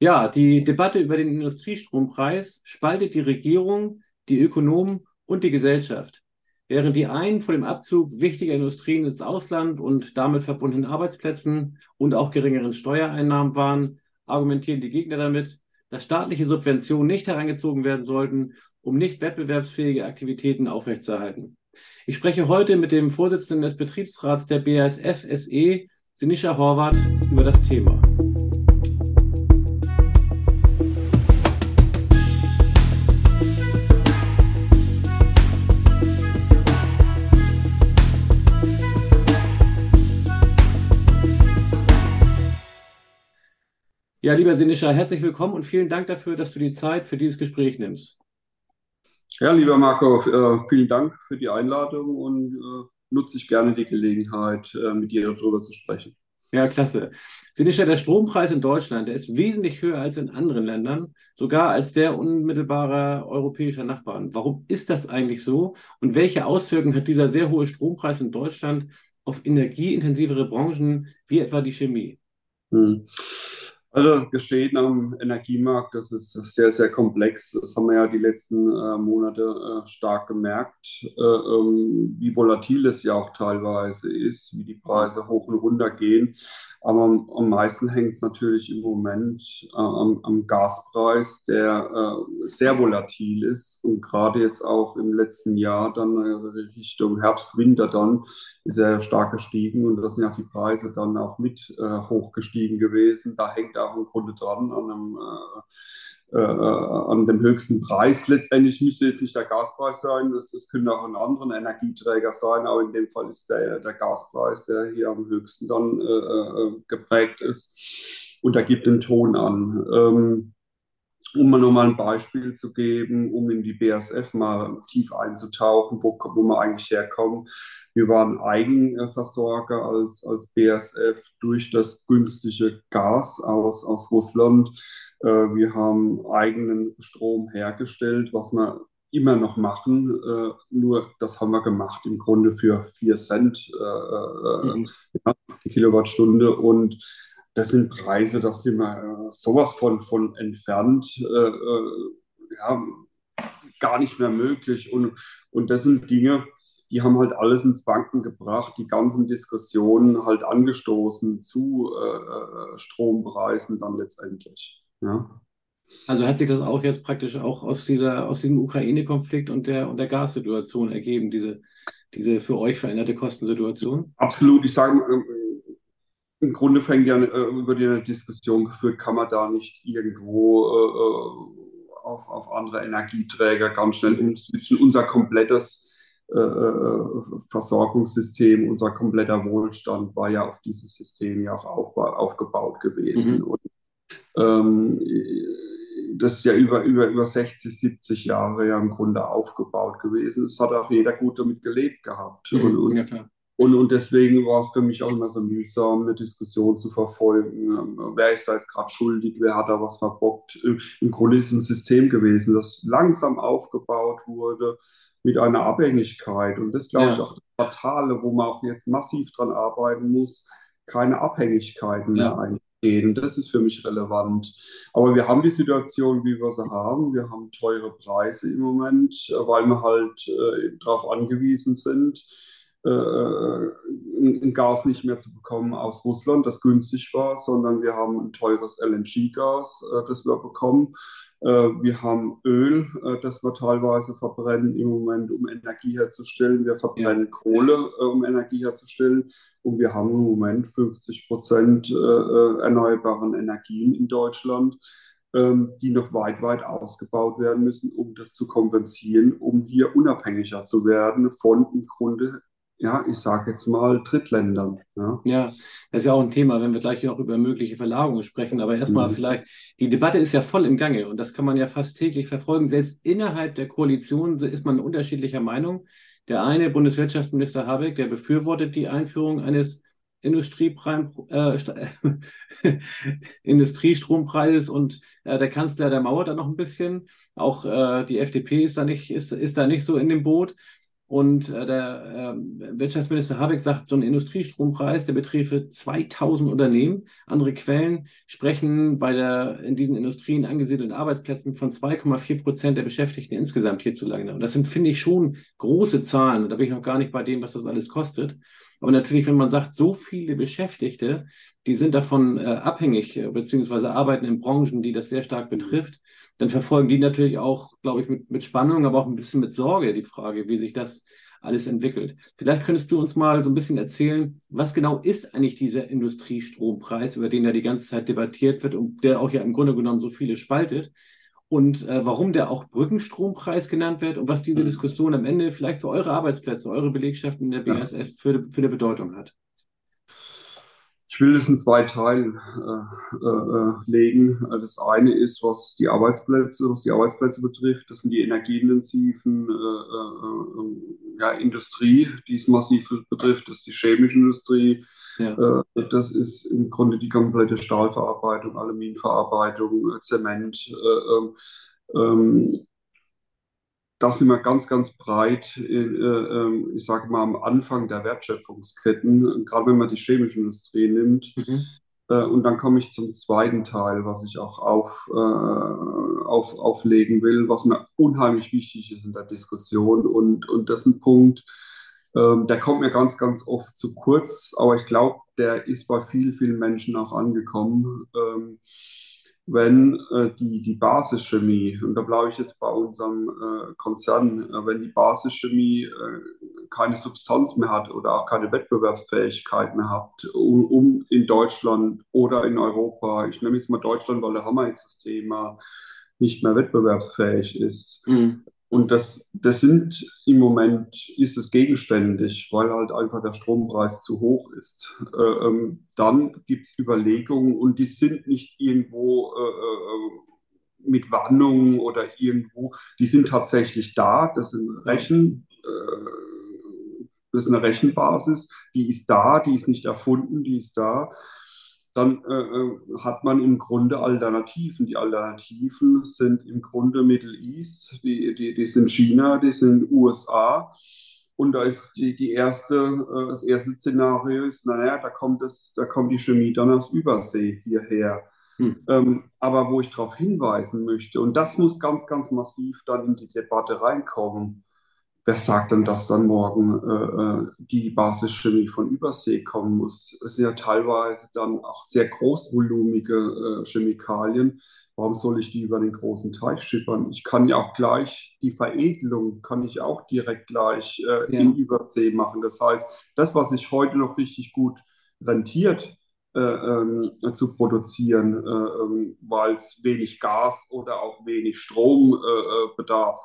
Ja, die Debatte über den Industriestrompreis spaltet die Regierung, die Ökonomen und die Gesellschaft. Während die einen vor dem Abzug wichtiger Industrien ins Ausland und damit verbundenen Arbeitsplätzen und auch geringeren Steuereinnahmen waren, argumentieren die Gegner damit, dass staatliche Subventionen nicht herangezogen werden sollten, um nicht wettbewerbsfähige Aktivitäten aufrechtzuerhalten. Ich spreche heute mit dem Vorsitzenden des Betriebsrats der BASF SE, Sinischa Horvath, über das Thema. Ja, lieber Sinischa, herzlich willkommen und vielen Dank dafür, dass du die Zeit für dieses Gespräch nimmst. Ja, lieber Marco, äh, vielen Dank für die Einladung und äh, nutze ich gerne die Gelegenheit, äh, mit dir darüber zu sprechen. Ja, klasse. Sinischa, der Strompreis in Deutschland, der ist wesentlich höher als in anderen Ländern, sogar als der unmittelbarer europäischer Nachbarn. Warum ist das eigentlich so und welche Auswirkungen hat dieser sehr hohe Strompreis in Deutschland auf energieintensivere Branchen wie etwa die Chemie? Hm. Also Geschehen am Energiemarkt, das ist sehr, sehr komplex. Das haben wir ja die letzten äh, Monate äh, stark gemerkt, äh, ähm, wie volatil es ja auch teilweise ist, wie die Preise hoch und runter gehen. Aber am, am meisten hängt es natürlich im Moment äh, am, am, Gaspreis, der äh, sehr volatil ist und gerade jetzt auch im letzten Jahr dann äh, Richtung Herbst, Winter dann ist er stark gestiegen und da sind ja die Preise dann auch mit hochgestiegen gewesen. Da hängt auch im Grunde dran an einem äh, an dem höchsten Preis. Letztendlich müsste jetzt nicht der Gaspreis sein, es, es könnte auch ein anderer Energieträger sein, aber in dem Fall ist der, der Gaspreis, der hier am höchsten dann äh, äh geprägt ist und da gibt den Ton an. Ähm, um mal nochmal ein Beispiel zu geben, um in die BASF mal tief einzutauchen, wo, wo wir eigentlich herkommen. Wir waren Eigenversorger als, als BASF durch das günstige Gas aus, aus Russland. Äh, wir haben eigenen Strom hergestellt, was wir immer noch machen, äh, nur das haben wir gemacht im Grunde für 4 Cent äh, mhm. ja, die Kilowattstunde und das sind Preise, das sind wir sowas von, von entfernt, ja, gar nicht mehr möglich und, und das sind Dinge, die haben halt alles ins Banken gebracht, die ganzen Diskussionen halt angestoßen zu äh, Strompreisen dann letztendlich. Ja. Also hat sich das auch jetzt praktisch auch aus dieser, aus diesem Ukraine-Konflikt und der, und der Gassituation ergeben, diese, diese für euch veränderte Kostensituation? Absolut. Ich sage, äh, im Grunde fängt ja äh, über die Diskussion geführt, kann man da nicht irgendwo äh, auf, auf andere Energieträger ganz schnell umswitchen. Unser komplettes Versorgungssystem, unser kompletter Wohlstand war ja auf dieses System ja auch aufgebaut gewesen. Mhm. Und ähm, das ist ja über, über, über 60, 70 Jahre ja im Grunde aufgebaut gewesen. Es hat auch jeder gut damit gelebt gehabt. Mhm, und, und, ja, und, und, deswegen war es für mich auch immer so mühsam, eine Diskussion zu verfolgen. Ähm, wer ist da jetzt gerade schuldig? Wer hat da was verbockt? Im Grunde ist es ein System gewesen, das langsam aufgebaut wurde mit einer Abhängigkeit. Und das glaube ja. ich auch das Fatale, wo man auch jetzt massiv dran arbeiten muss, keine Abhängigkeiten ja. mehr eigentlich gehen. Das ist für mich relevant. Aber wir haben die Situation, wie wir sie haben. Wir haben teure Preise im Moment, weil wir halt äh, darauf angewiesen sind, äh, ein Gas nicht mehr zu bekommen aus Russland, das günstig war, sondern wir haben ein teures LNG-Gas, äh, das wir bekommen. Äh, wir haben Öl, äh, das wir teilweise verbrennen im Moment, um Energie herzustellen. Wir verbrennen. Kohle, äh, um Energie herzustellen. Und wir haben im Moment 50 Prozent erneuerbaren Energien in Deutschland, ähm, die noch weit, weit ausgebaut werden müssen, um das zu kompensieren, um hier unabhängiger zu werden von im Grunde ja, ich sage jetzt mal Drittländern. Ja. ja, das ist ja auch ein Thema, wenn wir gleich noch über mögliche Verlagerungen sprechen. Aber erstmal mhm. vielleicht, die Debatte ist ja voll im Gange und das kann man ja fast täglich verfolgen. Selbst innerhalb der Koalition ist man unterschiedlicher Meinung. Der eine Bundeswirtschaftsminister Habeck, der befürwortet die Einführung eines Industriepreis, äh, Industriestrompreises und äh, der Kanzler, der mauert da noch ein bisschen. Auch äh, die FDP ist da nicht, ist, ist da nicht so in dem Boot. Und äh, der äh, Wirtschaftsminister Habeck sagt, so ein Industriestrompreis, der betrifft 2000 Unternehmen. Andere Quellen sprechen bei der in diesen Industrien angesiedelten Arbeitsplätzen von 2,4 Prozent der Beschäftigten insgesamt hierzulande. Und das sind, finde ich, schon große Zahlen. Und da bin ich noch gar nicht bei dem, was das alles kostet. Aber natürlich, wenn man sagt, so viele Beschäftigte, die sind davon äh, abhängig, äh, beziehungsweise arbeiten in Branchen, die das sehr stark betrifft, dann verfolgen die natürlich auch, glaube ich, mit, mit Spannung, aber auch ein bisschen mit Sorge die Frage, wie sich das alles entwickelt. Vielleicht könntest du uns mal so ein bisschen erzählen, was genau ist eigentlich dieser Industriestrompreis, über den ja die ganze Zeit debattiert wird und der auch ja im Grunde genommen so viele spaltet und äh, warum der auch Brückenstrompreis genannt wird und was diese mhm. Diskussion am Ende vielleicht für eure Arbeitsplätze, eure Belegschaften in der BASF für, für eine Bedeutung hat. Ich will das in zwei Teilen äh, äh, legen. Das eine ist, was die Arbeitsplätze, was die Arbeitsplätze betrifft. Das sind die energieintensiven äh, äh, äh, ja, Industrie, die es massiv betrifft. Das ist die chemische Industrie. Ja. Äh, das ist im Grunde die komplette Stahlverarbeitung, Aluminiumverarbeitung, Zement. Ähm, ähm, da sind wir ganz, ganz breit, äh, ähm, ich sage mal, am Anfang der Wertschöpfungsketten, gerade wenn man die chemische Industrie nimmt. Mhm. Äh, und dann komme ich zum zweiten Teil, was ich auch auf, äh, auf, auflegen will, was mir unheimlich wichtig ist in der Diskussion. Und, und das ist ein Punkt, ähm, der kommt mir ganz, ganz oft zu kurz, aber ich glaube, der ist bei vielen, vielen Menschen auch angekommen. Ähm, wenn äh, die, die Basischemie, und da bleibe ich jetzt bei unserem äh, Konzern, äh, wenn die Basischemie äh, keine Substanz mehr hat oder auch keine Wettbewerbsfähigkeit mehr hat, um, um, in Deutschland oder in Europa, ich nehme jetzt mal Deutschland, weil da haben wir jetzt das Thema, nicht mehr wettbewerbsfähig ist, mhm. Und das, das sind im Moment, ist es gegenständig, weil halt einfach der Strompreis zu hoch ist. Äh, ähm, dann gibt es Überlegungen und die sind nicht irgendwo äh, äh, mit Warnungen oder irgendwo, die sind tatsächlich da. Das sind Rechen, äh, das ist eine Rechenbasis, die ist da, die ist nicht erfunden, die ist da dann äh, äh, hat man im Grunde Alternativen. Die Alternativen sind im Grunde Middle East, die, die, die sind China, die sind USA. Und da ist die, die erste, äh, das erste Szenario ist, naja, da kommt, das, da kommt die Chemie dann aus Übersee hierher. Hm. Ähm, aber wo ich darauf hinweisen möchte, und das muss ganz, ganz massiv dann in die Debatte reinkommen, wer sagt denn, dass dann morgen äh, äh, die Basischemie von Übersee kommen muss? Es sind ja teilweise dann auch sehr großvolumige äh, Chemikalien. Warum soll ich die über den großen Teich schippern? Ich kann ja auch gleich die Veredelung, kann ich auch direkt gleich äh, ja. in Übersee machen. Das heißt, das, was sich heute noch richtig gut rentiert, äh, ähm, zu produzieren, äh, ähm, weil es wenig Gas oder auch wenig Strom äh, bedarf,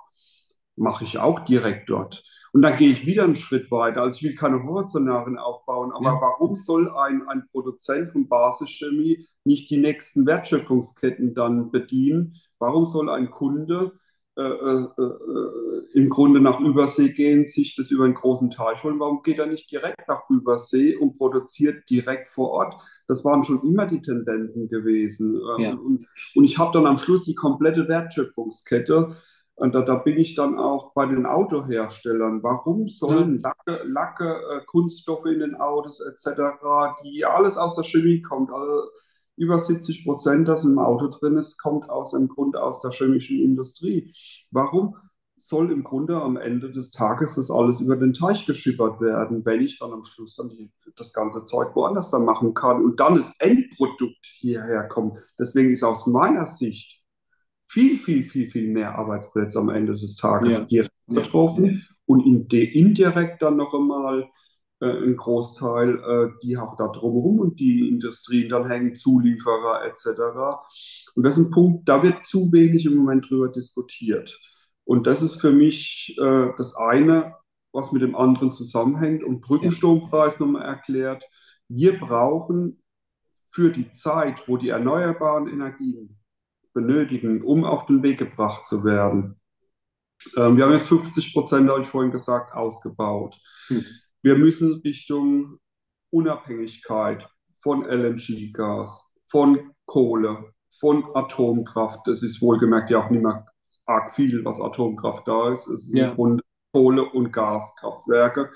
mache ich auch direkt dort. Und dann gehe ich wieder einen Schritt weiter. Also ich will keine Horizonaren aufbauen, aber ja. warum soll ein, ein Produzent von Basischemie nicht die nächsten Wertschöpfungsketten dann bedienen? Warum soll ein Kunde äh, äh, äh, im Grunde nach Übersee gehen, sich das über einen großen Teich holen? Warum geht er nicht direkt nach Übersee und produziert direkt vor Ort? Das waren schon immer die Tendenzen gewesen. Ja. Und, und ich habe dann am Schluss die komplette Wertschöpfungskette und da, da, bin ich dann auch bei den Autoherstellern. Warum sollen Lacke, Lacke äh, Kunststoffe in den Autos etc., die alles aus der Chemie kommt, also über 70 Prozent, das im Auto drin ist, kommt aus im Grunde aus der chemischen Industrie. Warum soll im Grunde am Ende des Tages das alles über den Teich geschippert werden, wenn ich dann am Schluss dann die, das ganze Zeug woanders dann machen kann und dann das Endprodukt hierher kommt. Deswegen ist aus meiner Sicht viel, viel, viel, viel mehr Arbeitsplätze am Ende des Tages ja. direkt betroffen und indirekt dann noch einmal äh, ein Großteil, äh, die auch da drumherum und die Industrien dann hängen, Zulieferer etc. Und das ist ein Punkt, da wird zu wenig im Moment drüber diskutiert. Und das ist für mich äh, das eine, was mit dem anderen zusammenhängt und Brückenstrompreis nochmal erklärt. Wir brauchen für die Zeit, wo die erneuerbaren Energien benötigen, um auf den Weg gebracht zu werden. Ähm, wir haben jetzt 50 Prozent, habe ich vorhin gesagt, ausgebaut. Hm. Wir müssen Richtung Unabhängigkeit von LNG-Gas, von Kohle, von Atomkraft. Das ist wohlgemerkt ja auch nicht mehr arg viel, was Atomkraft da ist. Es ist ja. im Grunde Kohle- und Gaskraftwerke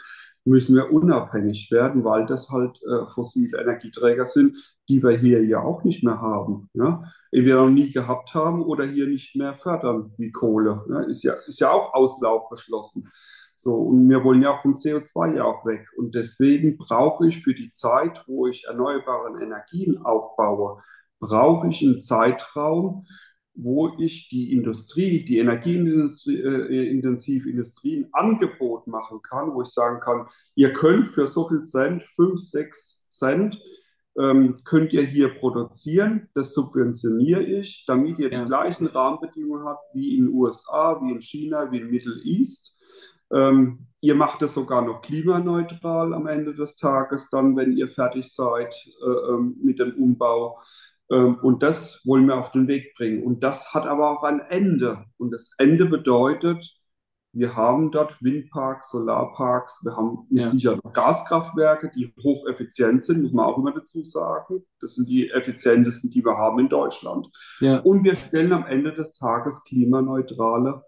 müssen wir unabhängig werden, weil das halt äh, fossile Energieträger sind, die wir hier ja auch nicht mehr haben. Ja? Entweder noch nie gehabt haben oder hier nicht mehr fördern wie Kohle. Ja? Ist, ja, ist ja auch Auslauf beschlossen. So, und wir wollen ja auch vom CO2 ja auch weg. Und deswegen brauche ich für die Zeit, wo ich erneuerbare Energien aufbaue, brauche ich einen Zeitraum, wo ich die Industrie, die energieintensive Industrie ein Angebot machen kann, wo ich sagen kann, ihr könnt für so viel Cent, 5, 6 Cent, ähm, könnt ihr hier produzieren, das subventioniere ich, damit ihr ja. die gleichen Rahmenbedingungen habt wie in den USA, wie in China, wie in Middle East. Ähm, ihr macht es sogar noch klimaneutral am Ende des Tages, dann, wenn ihr fertig seid äh, ähm, mit dem Umbau. Ähm, und das wollen wir auf den Weg bringen. Und das hat aber auch ein Ende. Und das Ende bedeutet, wir haben dort Windparks, Solarparks, wir haben mit ja. Sicherheit Gaskraftwerke, die hocheffizient sind, muss man auch immer dazu sagen. Das sind die effizientesten, die wir haben in Deutschland. Ja. Und wir stellen am Ende des Tages klimaneutrale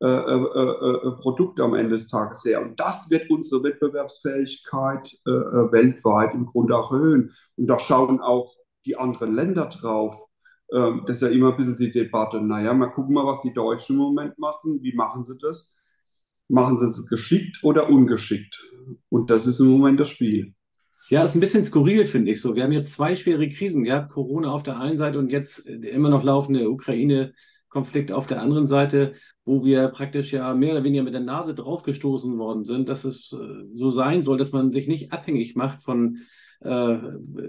äh, äh, äh, äh Produkte am Ende des Tages her. Und das wird unsere Wettbewerbsfähigkeit äh, äh, weltweit im Grunde auch erhöhen. Und da schauen auch die anderen Länder drauf. Ähm, das ist ja immer ein bisschen die Debatte. Naja, mal gucken mal, was die Deutschen im Moment machen. Wie machen sie das? Machen sie es geschickt oder ungeschickt? Und das ist im Moment das Spiel. Ja, ist ein bisschen skurril, finde ich so. Wir haben jetzt zwei schwere Krisen gehabt, Corona auf der einen Seite und jetzt immer noch laufende Ukraine-Konflikt auf der anderen Seite, wo wir praktisch ja mehr oder weniger mit der Nase draufgestoßen worden sind, dass es äh, so sein soll, dass man sich nicht abhängig macht von äh,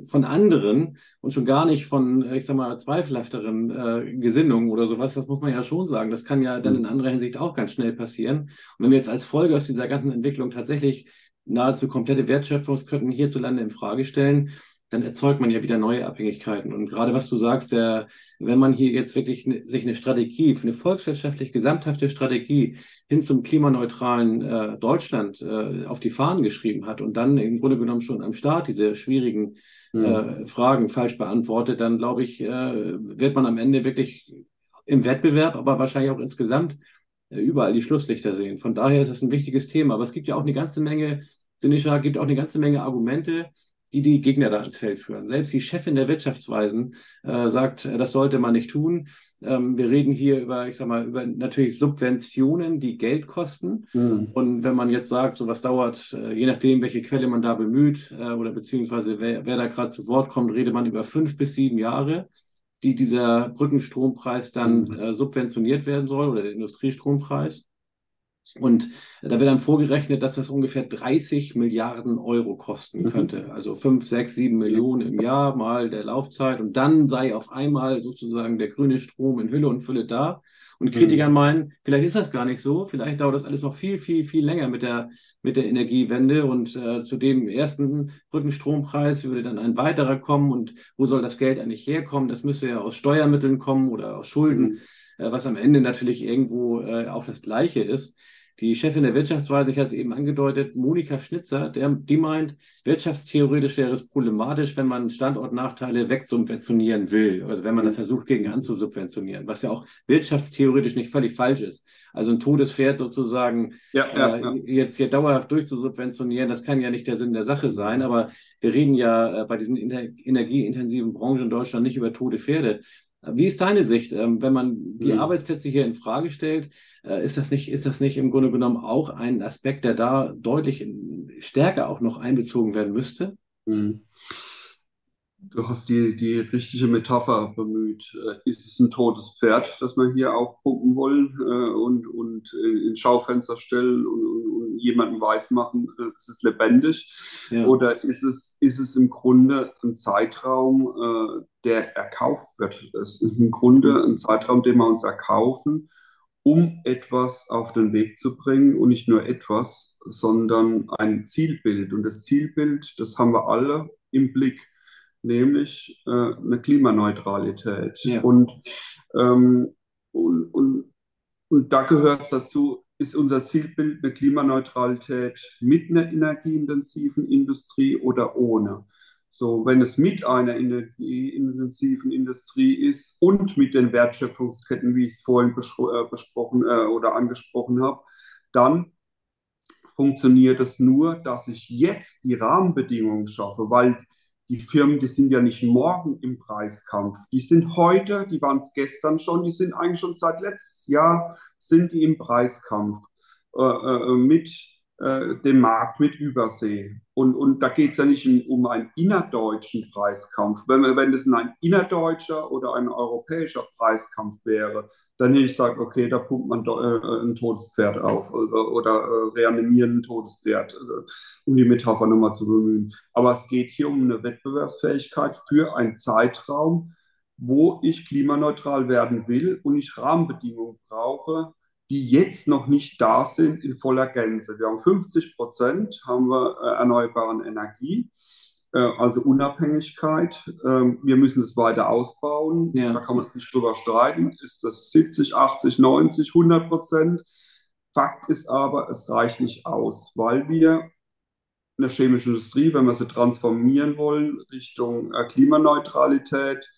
von anderen und schon gar nicht von, ich sag mal, zweifelhafteren äh, Gesinnungen oder sowas. Das muss man ja schon sagen. Das kann ja dann mhm. in anderer Hinsicht auch ganz schnell passieren. Und wenn wir jetzt als Folge aus dieser ganzen Entwicklung tatsächlich nahezu komplette Wertschöpfungsketten hierzulande in Frage stellen, dann erzeugt man ja wieder neue Abhängigkeiten. Und gerade was du sagst, der, wenn man hier jetzt wirklich ne, sich eine Strategie, eine volkswirtschaftlich gesamthafte Strategie hin zum klimaneutralen äh, Deutschland äh, auf die Fahnen geschrieben hat und dann im Grunde genommen schon am Start diese schwierigen mhm. äh, Fragen falsch beantwortet, dann glaube ich, äh, wird man am Ende wirklich im Wettbewerb, aber wahrscheinlich auch insgesamt äh, überall die Schlusslichter sehen. Von daher ist es ein wichtiges Thema. Aber es gibt ja auch eine ganze Menge, Sinisha, gibt auch eine ganze Menge Argumente, die die Gegner da ins Feld führen. Selbst die Chefin der Wirtschaftsweisen äh, sagt, äh, das sollte man nicht tun. Ähm, wir reden hier über, ich sag mal, über natürlich Subventionen, die Geld kosten. Mhm. Und wenn man jetzt sagt, so was dauert, äh, je nachdem, welche Quelle man da bemüht äh, oder beziehungsweise wer, wer da gerade zu Wort kommt, redet man über fünf bis sieben Jahre, die dieser Brückenstrompreis dann mhm. äh, subventioniert werden soll oder der Industriestrompreis. Und da wird dann vorgerechnet, dass das ungefähr 30 Milliarden Euro kosten mhm. könnte. Also 5, 6, 7 Millionen im Jahr mal der Laufzeit. Und dann sei auf einmal sozusagen der grüne Strom in Hülle und Fülle da. Und Kritiker mhm. meinen, vielleicht ist das gar nicht so. Vielleicht dauert das alles noch viel, viel, viel länger mit der, mit der Energiewende. Und äh, zu dem ersten Brückenstrompreis würde dann ein weiterer kommen. Und wo soll das Geld eigentlich herkommen? Das müsste ja aus Steuermitteln kommen oder aus Schulden. Mhm. Äh, was am Ende natürlich irgendwo äh, auch das Gleiche ist. Die Chefin der Wirtschaftsweise, ich hatte es eben angedeutet, Monika Schnitzer, der, die meint, wirtschaftstheoretisch wäre es problematisch, wenn man Standortnachteile wegsubventionieren will, also wenn man das versucht, gegen anzusubventionieren, was ja auch wirtschaftstheoretisch nicht völlig falsch ist. Also ein totes Pferd sozusagen ja, ja, äh, ja. jetzt hier dauerhaft durchzusubventionieren, das kann ja nicht der Sinn der Sache sein, aber wir reden ja äh, bei diesen energieintensiven Branchen in Deutschland nicht über tote Pferde. Wie ist deine Sicht, ähm, wenn man die mhm. Arbeitsplätze hier in Frage stellt? Äh, ist das nicht, ist das nicht im Grunde genommen auch ein Aspekt, der da deutlich stärker auch noch einbezogen werden müsste? Mhm. Du hast die, die richtige Metapher bemüht. Äh, ist es ein totes Pferd, das wir hier aufpumpen wollen äh, und, und ins Schaufenster stellen und, und, und jemanden weismachen, es ist lebendig? Ja. Oder ist es, ist es im Grunde ein Zeitraum, der erkauft wird? Es ist im Grunde ein Zeitraum, den wir uns erkaufen, um etwas auf den Weg zu bringen und nicht nur etwas, sondern ein Zielbild. Und das Zielbild, das haben wir alle im Blick, nämlich äh, eine Klimaneutralität. Ja. Und, ähm, und, und, und da gehört es dazu, ist unser Zielbild eine Klimaneutralität mit einer energieintensiven Industrie oder ohne. So, wenn es mit einer energieintensiven Industrie ist und mit den Wertschöpfungsketten, wie ich es vorhin äh, besprochen äh, oder angesprochen habe, dann funktioniert es nur, dass ich jetzt die Rahmenbedingungen schaffe, weil die Firmen, die sind ja nicht morgen im Preiskampf. Die sind heute, die waren es gestern schon, die sind eigentlich schon seit letztes Jahr, sind die im Preiskampf äh, äh, mit äh, dem Markt, mit Übersee. Und, und da geht es ja nicht um, einen innerdeutschen Preiskampf. Wenn, wenn es ein innerdeutscher oder ein europäischer Preiskampf wäre, dann hätte ich gesagt, okay, da pumpt man äh, ein totes Pferd auf also, oder äh, reanimieren ein totes also, um die Metapher nochmal zu bemühen. Aber es geht hier um eine Wettbewerbsfähigkeit für einen Zeitraum, wo ich klimaneutral werden will und ich Rahmenbedingungen brauche, die jetzt noch nicht da sind in voller Gänze. Wir haben 50 Prozent haben wir äh, erneuerbaren Energie. Äh, also Unabhängigkeit. Ähm, wir müssen es weiter ausbauen. Ja. Da kann man nicht drüber streiten. Ist das 70, 80, 90, 100 Prozent? Fakt ist aber, es reicht nicht aus, weil wir in der chemischen Industrie, wenn wir sie transformieren wollen, Richtung äh, Klimaneutralität,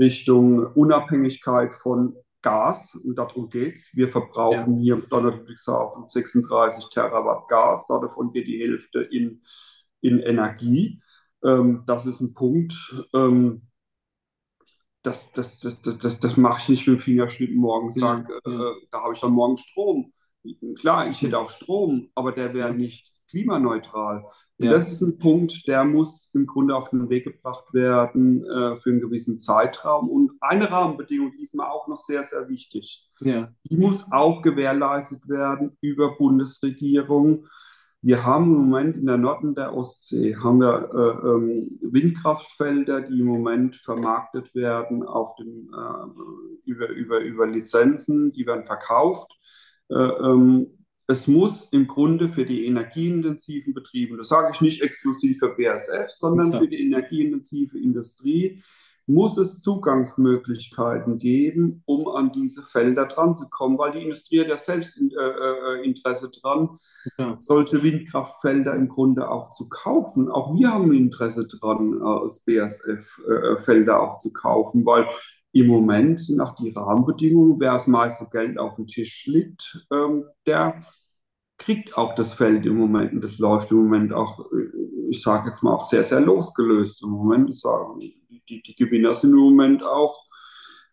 Richtung Unabhängigkeit von Gas, und darum geht es. Wir verbrauchen ja. hier im Standort Ludwigshafen 36 Terawatt Gas, davon geht die Hälfte in, in Energie. Ähm, das ist ein Punkt, ähm, das, das, das, das, das, das mache ich nicht mit dem Fingerschnitt morgen sagen, ja, ja. Äh, da habe ich dann morgen Strom. Klar, ich hätte auch Strom, aber der wäre nicht klimaneutral. Und ja. das ist ein Punkt, der muss im Grunde auf den Weg gebracht werden äh, für einen gewissen Zeitraum. Und eine Rahmenbedingung, die ist mir auch noch sehr, sehr wichtig. Ja. Die muss auch gewährleistet werden über Bundesregierung. Wir haben im Moment in der Norden der Ostsee haben wir äh, ähm, Windkraftfelder, die im Moment vermarktet werden auf dem, äh, über, über, über Lizenzen, die werden verkauft. Äh, ähm, es muss im Grunde für die energieintensiven Betriebe, das sage ich nicht exklusiv für BASF, sondern ja. für die energieintensive Industrie, muss es Zugangsmöglichkeiten geben, um an diese Felder dran zu kommen, weil die Industrie hat ja selbst äh, äh, Interesse dran, ja. solche Windkraftfelder im Grunde auch zu kaufen. Auch wir haben Interesse dran, äh, als BASF äh, Felder auch zu kaufen, weil im Moment sind auch die Rahmenbedingungen, wer das meiste Geld auf dem Tisch liegt, ähm, der kriegt auch das Feld im Moment und das läuft im Moment auch, äh, ich sage jetzt mal, auch sehr, sehr losgelöst im Moment. Sagen, die, die Gewinner sind im Moment auch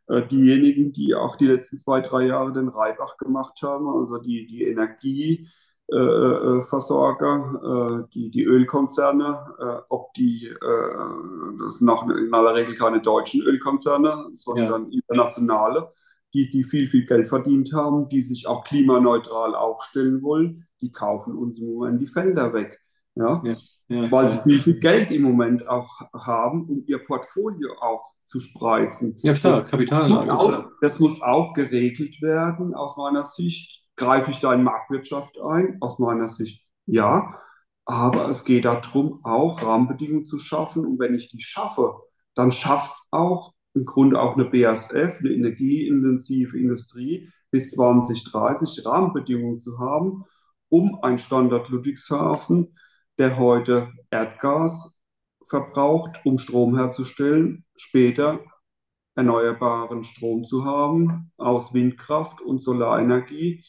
äh, diejenigen, die auch die letzten zwei, drei Jahre den Reibach gemacht haben, also die, die Energieversorger, äh, äh, die, die Ölkonzerne, äh, ob die, äh, das sind auch in aller Regel keine deutschen Ölkonzerne, sondern ja. internationale, die, die viel, viel Geld verdient haben, die sich auch klimaneutral aufstellen wollen, die kaufen uns im Moment die Felder weg. Ja? ja, ja weil sie viel, viel Geld im Moment auch haben, um ihr Portfolio auch zu spreizen. Ja, klar, Kapitalanlage. Das, auch, das muss auch geregelt werden, aus meiner Sicht. Greife ich da in Marktwirtschaft ein? Aus meiner Sicht ja. Aber es geht darum, auch Rahmenbedingungen zu schaffen. Und wenn ich die schaffe, dann schafft es auch im Grunde auch eine BASF, eine energieintensive Industrie, bis 2030 Rahmenbedingungen zu haben, um ein Standort Ludwigshafen der heute Erdgas verbraucht, um Strom herzustellen, später erneuerbaren Strom zu haben aus Windkraft und Solarenergie,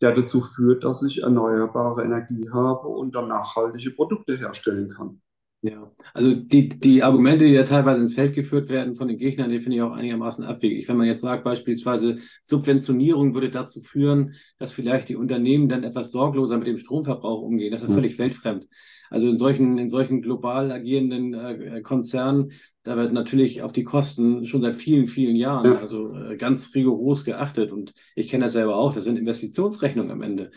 der dazu führt, dass ich erneuerbare Energie habe und dann nachhaltige Produkte herstellen kann. Ja, also die, die Argumente, die ja teilweise ins Feld geführt werden von den Gegnern, die finde ich auch einigermaßen abwegig. Wenn man jetzt sagt, beispielsweise Subventionierung würde dazu führen, dass vielleicht die Unternehmen dann etwas sorgloser mit dem Stromverbrauch umgehen, das ist ja völlig weltfremd. Also in solchen, in solchen global agierenden äh, Konzernen, da wird natürlich auf die Kosten schon seit vielen, vielen Jahren ja. also äh, ganz rigoros geachtet. Und ich kenne das selber auch, das sind Investitionsrechnungen am Ende.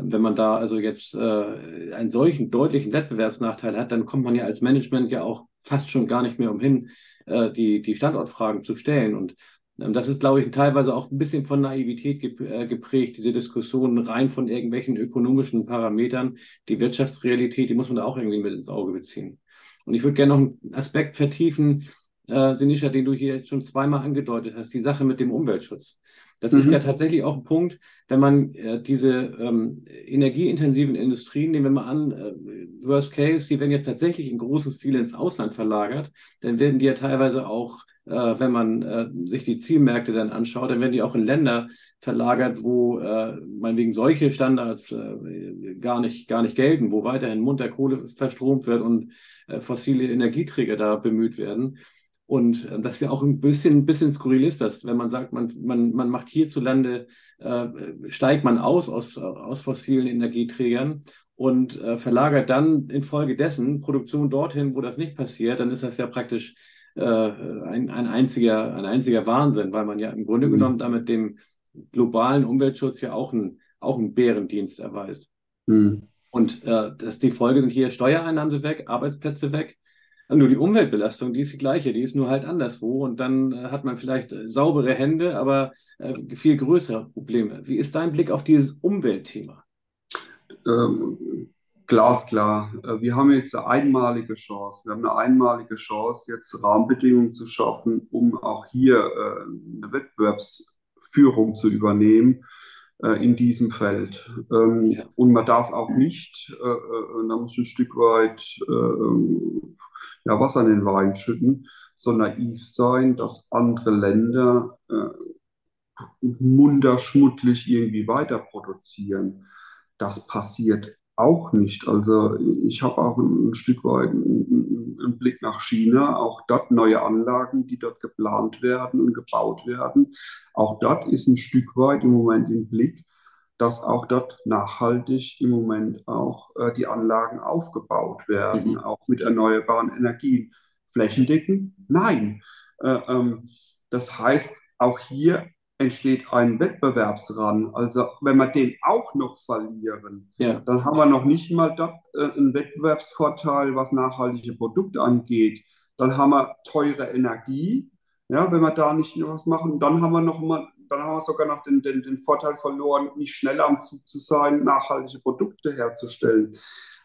Wenn man da also jetzt äh, einen solchen deutlichen Wettbewerbsnachteil hat, dann kommt man ja als Management ja auch fast schon gar nicht mehr umhin, äh, die, die Standortfragen zu stellen. Und ähm, das ist, glaube ich, teilweise auch ein bisschen von Naivität äh, geprägt, diese Diskussionen rein von irgendwelchen ökonomischen Parametern. Die Wirtschaftsrealität, die muss man da auch irgendwie mit ins Auge beziehen. Und ich würde gerne noch einen Aspekt vertiefen, äh, Sinisha, den du hier jetzt schon zweimal angedeutet hast, die Sache mit dem Umweltschutz. Das mhm. ist ja tatsächlich auch ein Punkt, wenn man äh, diese ähm, energieintensiven Industrien, nehmen wir mal an, äh, Worst Case, die werden jetzt tatsächlich in großen Stil ins Ausland verlagert, dann werden die ja teilweise auch äh, wenn man äh, sich die Zielmärkte dann anschaut, dann werden die auch in Länder verlagert, wo äh, meinetwegen solche Standards äh, gar, nicht, gar nicht gelten, wo weiterhin munter Kohle verstromt wird und äh, fossile Energieträger da bemüht werden. Und äh, das ist ja auch ein bisschen, ein bisschen skurril ist das, wenn man sagt, man, man, man macht hierzulande, äh, steigt man aus, aus aus fossilen Energieträgern und äh, verlagert dann infolgedessen Produktion dorthin, wo das nicht passiert, dann ist das ja praktisch äh, ein, ein, einziger, ein einziger Wahnsinn, weil man ja im Grunde mhm. genommen damit dem globalen Umweltschutz ja auch, ein, auch einen Bärendienst erweist. Mhm. Und äh, das, die Folge sind hier Steuereinnahmen weg, Arbeitsplätze weg. Nur die Umweltbelastung, die ist die gleiche, die ist nur halt anderswo. Und dann äh, hat man vielleicht äh, saubere Hände, aber äh, viel größere Probleme. Wie ist dein Blick auf dieses Umweltthema? Ähm, glasklar. Wir haben jetzt eine einmalige Chance. Wir haben eine einmalige Chance, jetzt Rahmenbedingungen zu schaffen, um auch hier eine Wettbewerbsführung zu übernehmen in diesem Feld. Ähm. Und man darf auch nicht, da muss ein Stück weit ja, Wasser in den Wein schütten, so naiv sein, dass andere Länder munterschmuddlich irgendwie weiter produzieren. Das passiert auch nicht. Also ich habe auch ein, ein Stück weit einen, einen, Blick nach China, auch dort neue Anlagen, die dort geplant werden und gebaut werden. Auch dort ist ein Stück weit im Moment im Blick, dass auch dort nachhaltig im Moment auch äh, die Anlagen aufgebaut werden, mhm. auch mit erneuerbaren Energien. Flächendeckend? Nein. Äh, ähm, das heißt, auch hier entsteht ein Wettbewerbsrang. Also wenn wir den auch noch verlieren, ja. dann haben wir noch nicht mal dort äh, einen Wettbewerbsvorteil, was nachhaltige Produkte angeht. Dann haben wir teure Energie, ja, wenn wir da nicht noch was machen. Dann haben wir noch mal, dann haben wir sogar noch den, den, den Vorteil verloren, nicht schneller am Zug zu sein, nachhaltige Produkte herzustellen.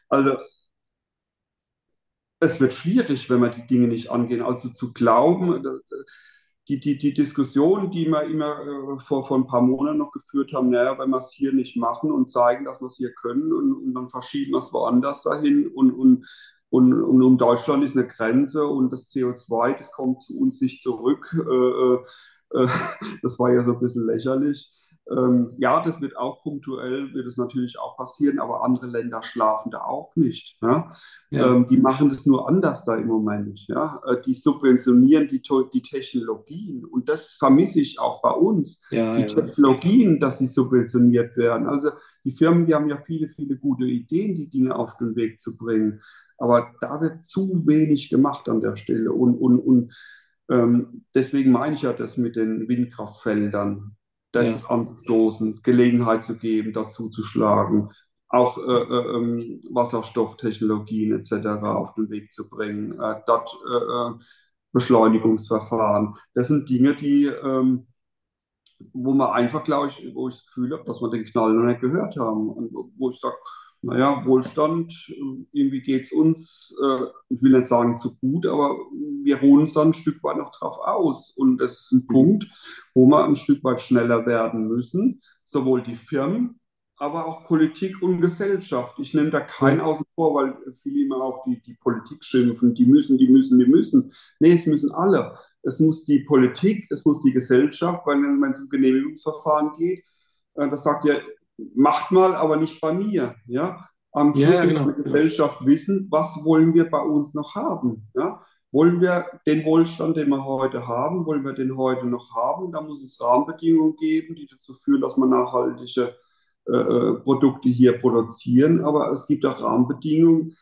Also es wird schwierig, wenn wir die Dinge nicht angehen. Also zu glauben, die, die, die Diskussion, die wir immer äh, vor, vor ein paar Monaten noch geführt haben, naja, wenn wir es hier nicht machen und zeigen, dass wir es hier können und, und dann verschieben wir es woanders dahin und, und, und, und um Deutschland ist eine Grenze und das CO2, das kommt zu uns nicht zurück. Äh, äh, das war ja so ein bisschen lächerlich. Ähm, ja, das wird auch punktuell, wird es natürlich auch passieren, aber andere Länder schlafen da auch nicht. Ja? ja. Ähm, die machen das nur anders da im Moment. Ja? Äh, die subventionieren die, die Technologien und das vermisse ich auch bei uns. Die Technologien, dass sie subventioniert werden. Also die Firmen, die haben ja viele, viele gute Ideen, die Dinge auf den Weg zu bringen. Aber da wird zu wenig gemacht an der Stelle. Und, und, und ähm, deswegen meine ich ja das mit den Windkraftfeldern das ja. anzustoßen, Gelegenheit zu geben, dazu zu schlagen, auch äh, äh, ähm, Wasserstofftechnologien etc. auf den Weg zu bringen, äh, dort äh, äh, Beschleunigungsverfahren. Das sind Dinge, die, ähm, wo man einfach, glaube ich, wo ich das Gefühl habe, dass wir den Knall noch nicht gehört haben und wo ich sage, naja, Wohlstand, irgendwie geht es uns, äh, ich will nicht sagen zu gut, aber wir ruhen uns dann ein Stück weit noch drauf aus. Und das ist ein Punkt, wo wir ein Stück weit schneller werden müssen, sowohl die Firmen, aber auch Politik und Gesellschaft. Ich nehme da keinen außen vor, weil viele immer auf die, die Politik schimpfen, die müssen, die müssen, die müssen. Nee, es müssen alle. Es muss die Politik, es muss die Gesellschaft, weil wenn es um Genehmigungsverfahren geht, äh, das sagt ja macht mal, aber nicht bei mir. Ja? Am Schluss ja, genau. muss die Gesellschaft wissen, was wollen wir bei uns noch haben. Ja? Wollen wir den Wohlstand, den wir heute haben, wollen wir den heute noch haben? Da muss es Rahmenbedingungen geben, die dazu führen, dass wir nachhaltige äh, äh Produkte hier produzieren. Aber es gibt auch Rahmenbedingungen,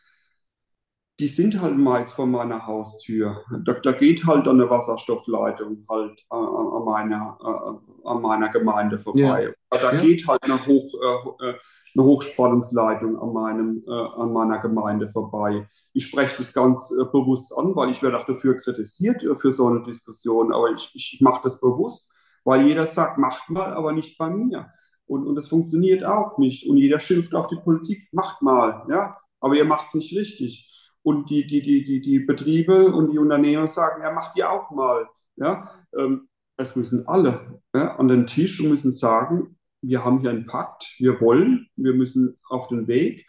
die sind halt meist vor meiner Haustür. Da, da geht halt eine Wasserstoffleitung halt äh, an, meiner, äh, an meiner Gemeinde vorbei. Ja. Da ja. geht halt eine, Hoch, äh, äh, eine Hochspannungsleitung an, meinem, äh, an meiner Gemeinde vorbei. Ich spreche das ganz äh, bewusst an, weil ich werde auch dafür kritisiert für so eine Diskussion, aber ich, ich mache das bewusst, weil jeder sagt, macht mal, aber nicht bei mir. Und, und das funktioniert auch nicht. Und jeder schimpft auf die Politik, macht mal, ja, aber ihr macht es nicht richtig und die, die, die, die, die Betriebe und die Unternehmen sagen, ja, macht ihr auch mal. Ja? Ähm, es müssen alle ja, an den Tisch und müssen sagen, wir haben hier einen Pakt, wir wollen, wir müssen auf den Weg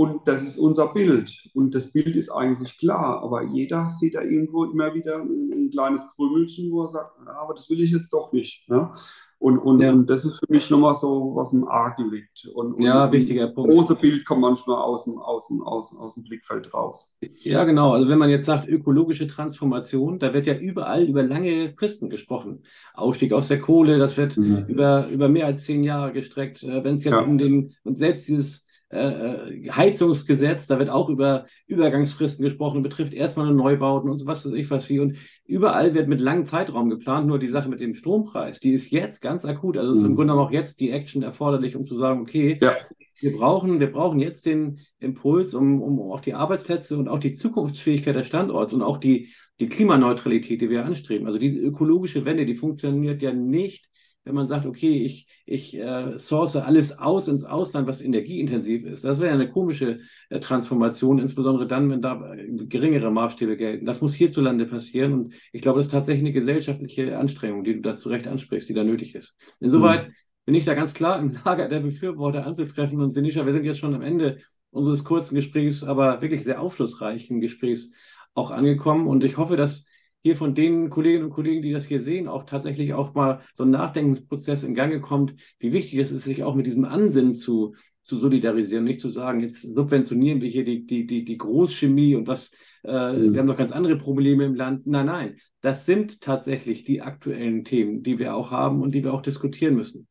Und das ist unser Bild. Und das Bild ist eigentlich klar, aber jeder sieht da irgendwo immer wieder ein, ein kleines Krümelchen, wo er sagt, ja, aber das will ich jetzt doch nicht. Ne? Und, und, ja. und das ist für mich nochmal so, was im Argen liegt. Und, und ja, wichtiger Punkt. Das große Bild kommt manchmal aus dem, aus, dem, aus, aus dem Blickfeld raus. Ja, genau. Also wenn man jetzt sagt, ökologische Transformation, da wird ja überall über lange Fristen gesprochen. Ausstieg aus der Kohle, das wird mhm. über, über mehr als zehn Jahre gestreckt. Äh, wenn es jetzt ja. um den, und selbst dieses äh, äh, Heizungsgesetz, da wird auch über Übergangsfristen gesprochen, betrifft erstmal nur Neubauten und so was weiß ich was wie. Und überall wird mit langem Zeitraum geplant. Nur die Sache mit dem Strompreis, die ist jetzt ganz akut. Also mhm. ist im mhm. Grunde auch jetzt die Action erforderlich, um zu sagen, okay, ja. wir brauchen, wir brauchen jetzt den Impuls, um, um auch die Arbeitsplätze und auch die Zukunftsfähigkeit des Standorts und auch die, die Klimaneutralität, die wir anstreben. Also diese ökologische Wende, die funktioniert ja nicht wenn man sagt, okay, ich, ich äh, source alles aus ins Ausland, was energieintensiv ist. Das wäre eine komische äh, Transformation, insbesondere dann, wenn da äh, geringere Maßstäbe gelten. Das muss hierzulande passieren und ich glaube, das ist tatsächlich eine gesellschaftliche Anstrengung, die du da zu Recht ansprichst, die da nötig ist. Insoweit mhm. bin ich da ganz klar im Lager der Befürworter anzutreffen und Sinisha, wir sind jetzt schon am Ende unseres kurzen Gesprächs, aber wirklich sehr aufschlussreichen Gesprächs auch angekommen und ich hoffe, dass hier von den Kolleginnen und Kollegen, die das hier sehen, auch tatsächlich auch mal so ein Nachdenkensprozess in Gange kommt, wie wichtig es ist, sich auch mit diesem Ansinnen zu, zu solidarisieren, nicht zu sagen, jetzt subventionieren wir hier die, die, die, die Großchemie und was, äh, mhm. wir haben noch ganz andere Probleme im Land. Nein, nein, das sind tatsächlich die aktuellen Themen, die wir auch haben und die wir auch diskutieren müssen.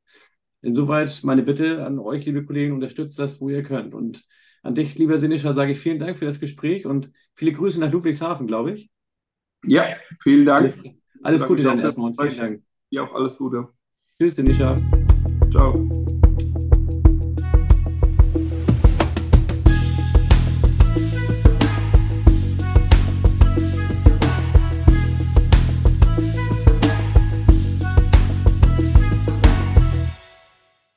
Insoweit meine Bitte an euch, liebe Kollegen, unterstützt das, wo ihr könnt. Und an dich, lieber Sinischa, sage ich vielen Dank für das Gespräch und viele Grüße nach Ludwigshafen, glaube ich. Ja, vielen Dank. Alles, alles Gute dann erstmal und vielen Dank. Ja, auch alles Gute. Tschüss, Denisha. Ciao.